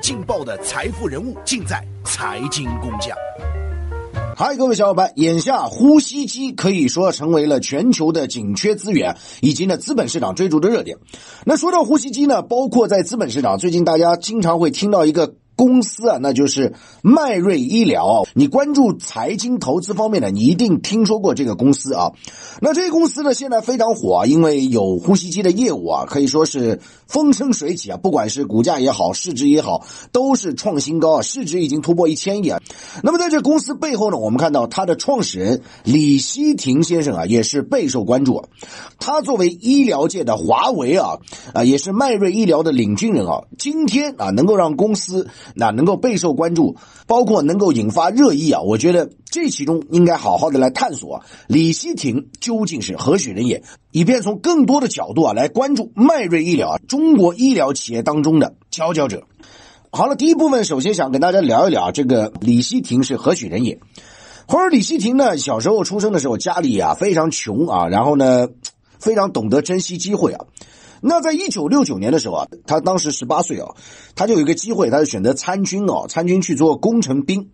劲爆的财富人物，尽在财经工匠。嗨，各位小伙伴，眼下呼吸机可以说成为了全球的紧缺资源，以及呢资本市场追逐的热点。那说到呼吸机呢，包括在资本市场，最近大家经常会听到一个。公司啊，那就是迈瑞医疗。你关注财经投资方面的，你一定听说过这个公司啊。那这个公司呢，现在非常火啊，因为有呼吸机的业务啊，可以说是风生水起啊。不管是股价也好，市值也好，都是创新高啊，市值已经突破一千亿啊。那么在这公司背后呢，我们看到它的创始人李希廷先生啊，也是备受关注。他作为医疗界的华为啊，啊，也是迈瑞医疗的领军人啊。今天啊，能够让公司。那能够备受关注，包括能够引发热议啊！我觉得这其中应该好好的来探索李希廷究竟是何许人也，以便从更多的角度啊来关注迈瑞医疗啊中国医疗企业当中的佼佼者。好了，第一部分首先想跟大家聊一聊这个李希廷是何许人也。或者李希廷呢，小时候出生的时候家里啊非常穷啊，然后呢非常懂得珍惜机会啊。那在一九六九年的时候啊，他当时十八岁啊，他就有一个机会，他就选择参军哦，参军去做工程兵。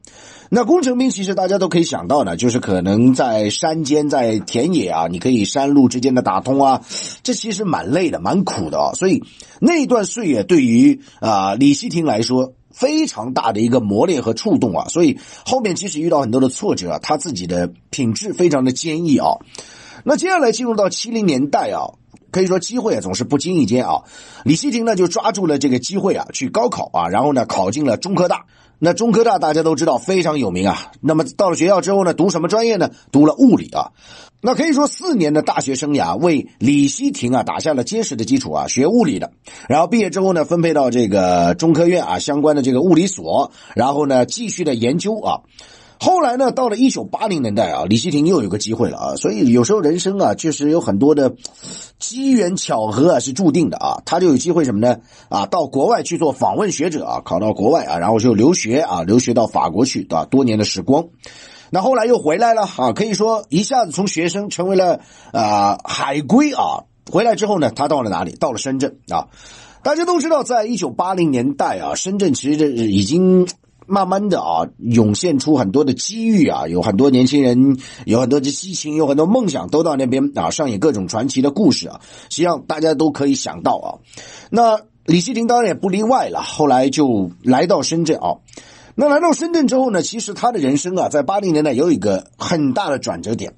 那工程兵其实大家都可以想到呢，就是可能在山间、在田野啊，你可以山路之间的打通啊，这其实蛮累的、蛮苦的啊。所以那段岁月对于啊李希廷来说，非常大的一个磨练和触动啊。所以后面即使遇到很多的挫折啊，他自己的品质非常的坚毅啊。那接下来进入到七零年代啊。可以说机会啊总是不经意间啊，李希廷呢就抓住了这个机会啊去高考啊，然后呢考进了中科大。那中科大大家都知道非常有名啊。那么到了学校之后呢，读什么专业呢？读了物理啊。那可以说四年的大学生涯为李希廷啊打下了坚实的基础啊。学物理的，然后毕业之后呢，分配到这个中科院啊相关的这个物理所，然后呢继续的研究啊。后来呢，到了一九八零年代啊，李希廷又有个机会了啊，所以有时候人生啊，确实有很多的机缘巧合啊，是注定的啊。他就有机会什么呢？啊，到国外去做访问学者啊，考到国外啊，然后就留学啊，留学到法国去啊，多年的时光。那后来又回来了啊，可以说一下子从学生成为了啊海归啊。回来之后呢，他到了哪里？到了深圳啊。大家都知道，在一九八零年代啊，深圳其实这已经。慢慢的啊，涌现出很多的机遇啊，有很多年轻人，有很多的激情，有很多梦想，都到那边啊，上演各种传奇的故事啊。实际上大家都可以想到啊，那李希廷当然也不例外了。后来就来到深圳啊，那来到深圳之后呢，其实他的人生啊，在八零年代有一个很大的转折点。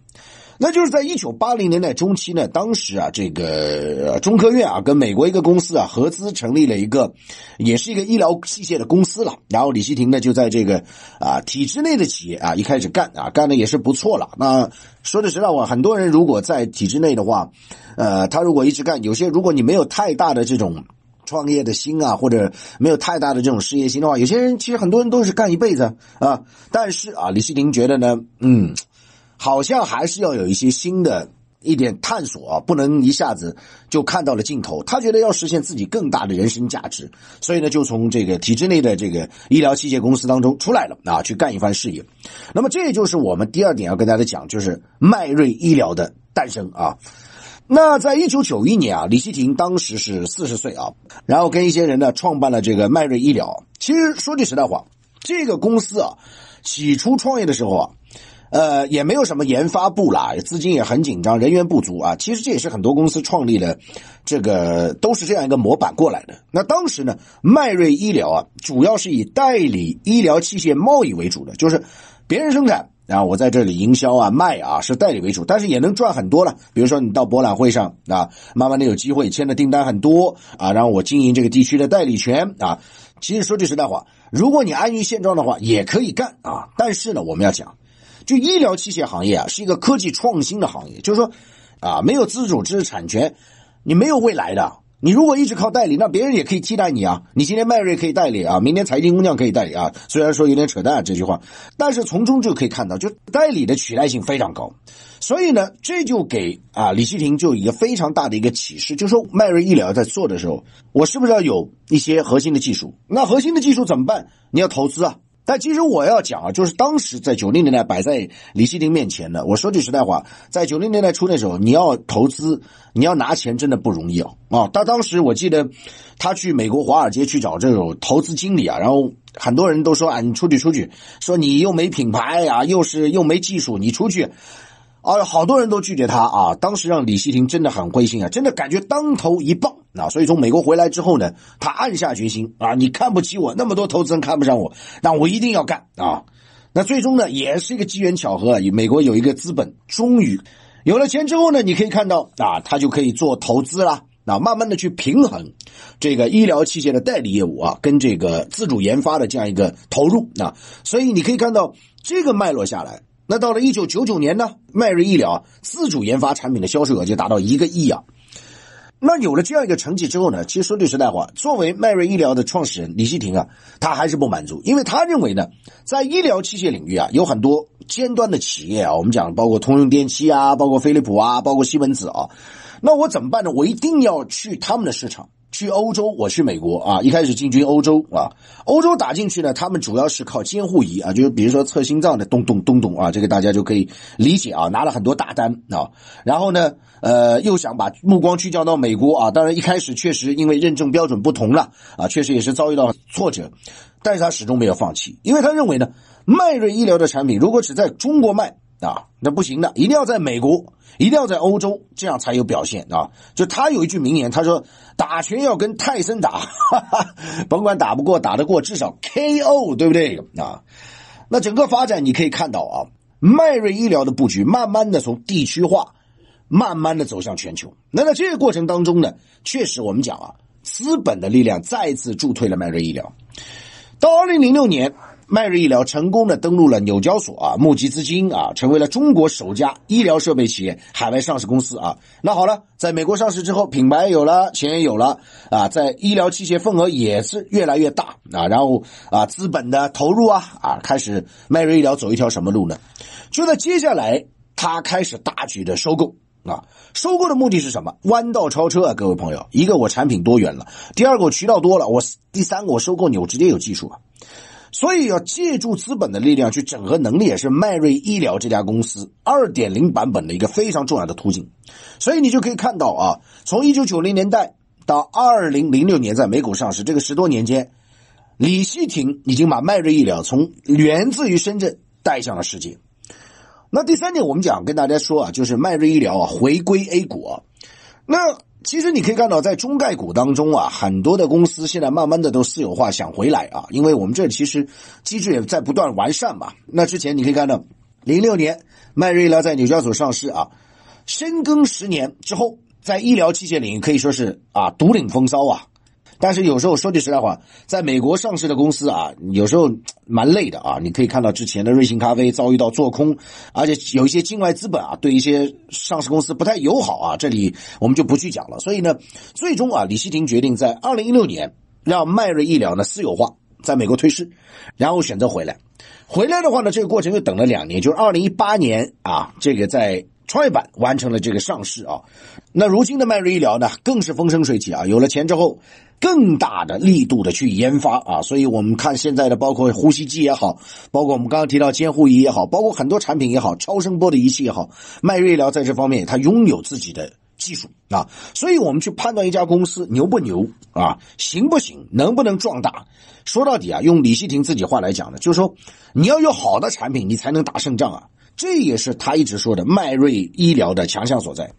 那就是在一九八零年代中期呢，当时啊，这个中科院啊，跟美国一个公司啊合资成立了一个，也是一个医疗器械的公司了。然后李希廷呢，就在这个啊体制内的企业啊一开始干啊，干的也是不错了。那说的实在话，很多人如果在体制内的话，呃，他如果一直干，有些如果你没有太大的这种创业的心啊，或者没有太大的这种事业心的话，有些人其实很多人都是干一辈子啊。但是啊，李希廷觉得呢，嗯。好像还是要有一些新的一点探索啊，不能一下子就看到了尽头。他觉得要实现自己更大的人生价值，所以呢，就从这个体制内的这个医疗器械公司当中出来了啊，去干一番事业。那么，这就是我们第二点要跟大家讲，就是迈瑞医疗的诞生啊。那在一九九一年啊，李希廷当时是四十岁啊，然后跟一些人呢创办了这个迈瑞医疗。其实说句实在话，这个公司啊，起初创业的时候啊。呃，也没有什么研发部啦，资金也很紧张，人员不足啊。其实这也是很多公司创立的，这个都是这样一个模板过来的。那当时呢，迈瑞医疗啊，主要是以代理医疗器械贸易为主的，就是别人生产，然后我在这里营销啊卖啊，是代理为主，但是也能赚很多了。比如说你到博览会上啊，慢慢的有机会签的订单很多啊，然后我经营这个地区的代理权啊。其实说句实在话，如果你安于现状的话，也可以干啊。但是呢，我们要讲。就医疗器械行业啊，是一个科技创新的行业。就是说，啊，没有自主知识产权，你没有未来的。你如果一直靠代理，那别人也可以替代你啊。你今天迈瑞可以代理啊，明天财经工匠可以代理啊。虽然说有点扯淡这句话，但是从中就可以看到，就代理的取代性非常高。所以呢，这就给啊李希廷就一个非常大的一个启示，就是说迈瑞医疗在做的时候，我是不是要有一些核心的技术？那核心的技术怎么办？你要投资啊。但其实我要讲啊，就是当时在九零年代摆在李希廷面前的，我说句实在话，在九零年代初那时候，你要投资，你要拿钱真的不容易啊啊！他当时我记得他去美国华尔街去找这种投资经理啊，然后很多人都说啊，你出去出去，说你又没品牌啊，又是又没技术，你出去。啊，好多人都拒绝他啊！当时让李希廷真的很灰心啊，真的感觉当头一棒啊！所以从美国回来之后呢，他暗下决心啊，你看不起我，那么多投资人看不上我，那我一定要干啊！那最终呢，也是一个机缘巧合，美国有一个资本终于有了钱之后呢，你可以看到啊，他就可以做投资啦，啊，慢慢的去平衡这个医疗器械的代理业务啊，跟这个自主研发的这样一个投入啊，所以你可以看到这个脉络下来。那到了一九九九年呢，迈瑞医疗自主研发产品的销售额就达到一个亿啊。那有了这样一个成绩之后呢，其实说句实在话，作为迈瑞医疗的创始人李希廷啊，他还是不满足，因为他认为呢，在医疗器械领域啊，有很多尖端的企业啊，我们讲包括通用电气啊，包括飞利浦啊，包括西门子啊，那我怎么办呢？我一定要去他们的市场。去欧洲，我去美国啊！一开始进军欧洲啊，欧洲打进去呢，他们主要是靠监护仪啊，就是比如说测心脏的咚咚咚咚啊，这个大家就可以理解啊，拿了很多大单啊。然后呢，呃，又想把目光聚焦到美国啊，当然一开始确实因为认证标准不同了啊，确实也是遭遇到挫折，但是他始终没有放弃，因为他认为呢，迈瑞医疗的产品如果只在中国卖。啊，那不行的，一定要在美国，一定要在欧洲，这样才有表现啊！就他有一句名言，他说：“打拳要跟泰森打，哈哈，甭管打不过，打得过，至少 KO，对不对？”啊，那整个发展你可以看到啊，迈瑞医疗的布局慢慢的从地区化，慢慢的走向全球。那在这个过程当中呢，确实我们讲啊，资本的力量再次助推了迈瑞医疗。到二零零六年。迈瑞医疗成功的登陆了纽交所啊，募集资金啊，成为了中国首家医疗设备企业海外上市公司啊。那好了，在美国上市之后，品牌有了，钱也有了啊，在医疗器械份额也是越来越大啊。然后啊，资本的投入啊啊，开始迈瑞医疗走一条什么路呢？就在接下来，他开始大举的收购啊。收购的目的是什么？弯道超车啊，各位朋友，一个我产品多元了，第二个我渠道多了，我第三个我收购你，我直接有技术啊。所以要借助资本的力量去整合能力，也是迈瑞医疗这家公司二点零版本的一个非常重要的途径。所以你就可以看到啊，从一九九零年代到二零零六年在美股上市这个十多年间，李希廷已经把迈瑞医疗从源自于深圳带向了世界。那第三点，我们讲跟大家说啊，就是迈瑞医疗啊回归 A 股啊，那。其实你可以看到，在中概股当中啊，很多的公司现在慢慢的都私有化，想回来啊，因为我们这其实机制也在不断完善嘛。那之前你可以看到，零六年迈瑞拉在纽交所上市啊，深耕十年之后，在医疗器械领域可以说是啊独领风骚啊。但是有时候说句实在话，在美国上市的公司啊，有时候蛮累的啊。你可以看到之前的瑞幸咖啡遭遇到做空，而且有一些境外资本啊，对一些上市公司不太友好啊。这里我们就不去讲了。所以呢，最终啊，李希廷决定在二零一六年让迈瑞医疗呢私有化，在美国退市，然后选择回来。回来的话呢，这个过程又等了两年，就是二零一八年啊，这个在。创业板完成了这个上市啊，那如今的迈瑞医疗呢，更是风生水起啊！有了钱之后，更大的力度的去研发啊，所以我们看现在的包括呼吸机也好，包括我们刚刚提到监护仪也好，包括很多产品也好，超声波的仪器也好，迈瑞医疗在这方面它拥有自己的技术啊，所以我们去判断一家公司牛不牛啊，行不行，能不能壮大，说到底啊，用李希廷自己话来讲呢，就是说你要有好的产品，你才能打胜仗啊。这也是他一直说的迈瑞医疗的强项所在，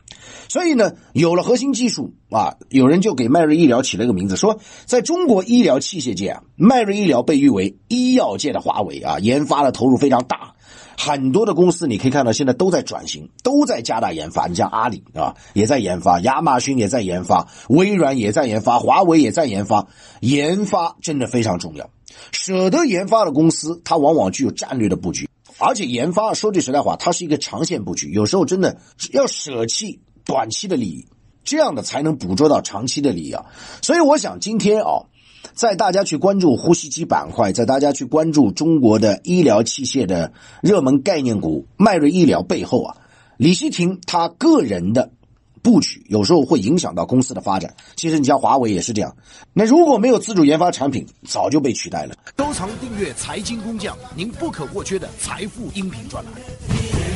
所以呢，有了核心技术啊，有人就给迈瑞医疗起了个名字，说在中国医疗器械界啊，迈瑞医疗被誉为医药界的华为啊，研发的投入非常大，很多的公司你可以看到现在都在转型，都在加大研发，你像阿里啊也在研发，亚马逊也在研发，微软也在研发，华为也在研发，研发真的非常重要，舍得研发的公司，它往往具有战略的布局。而且研发，说句实在话，它是一个长线布局，有时候真的要舍弃短期的利益，这样的才能捕捉到长期的利益啊。所以我想今天啊，在大家去关注呼吸机板块，在大家去关注中国的医疗器械的热门概念股迈瑞医疗背后啊，李希廷他个人的布局，有时候会影响到公司的发展。其实你像华为也是这样，那如果没有自主研发产品，早就被取代了。收藏订阅财经工匠，您不可或缺的财富音频专栏。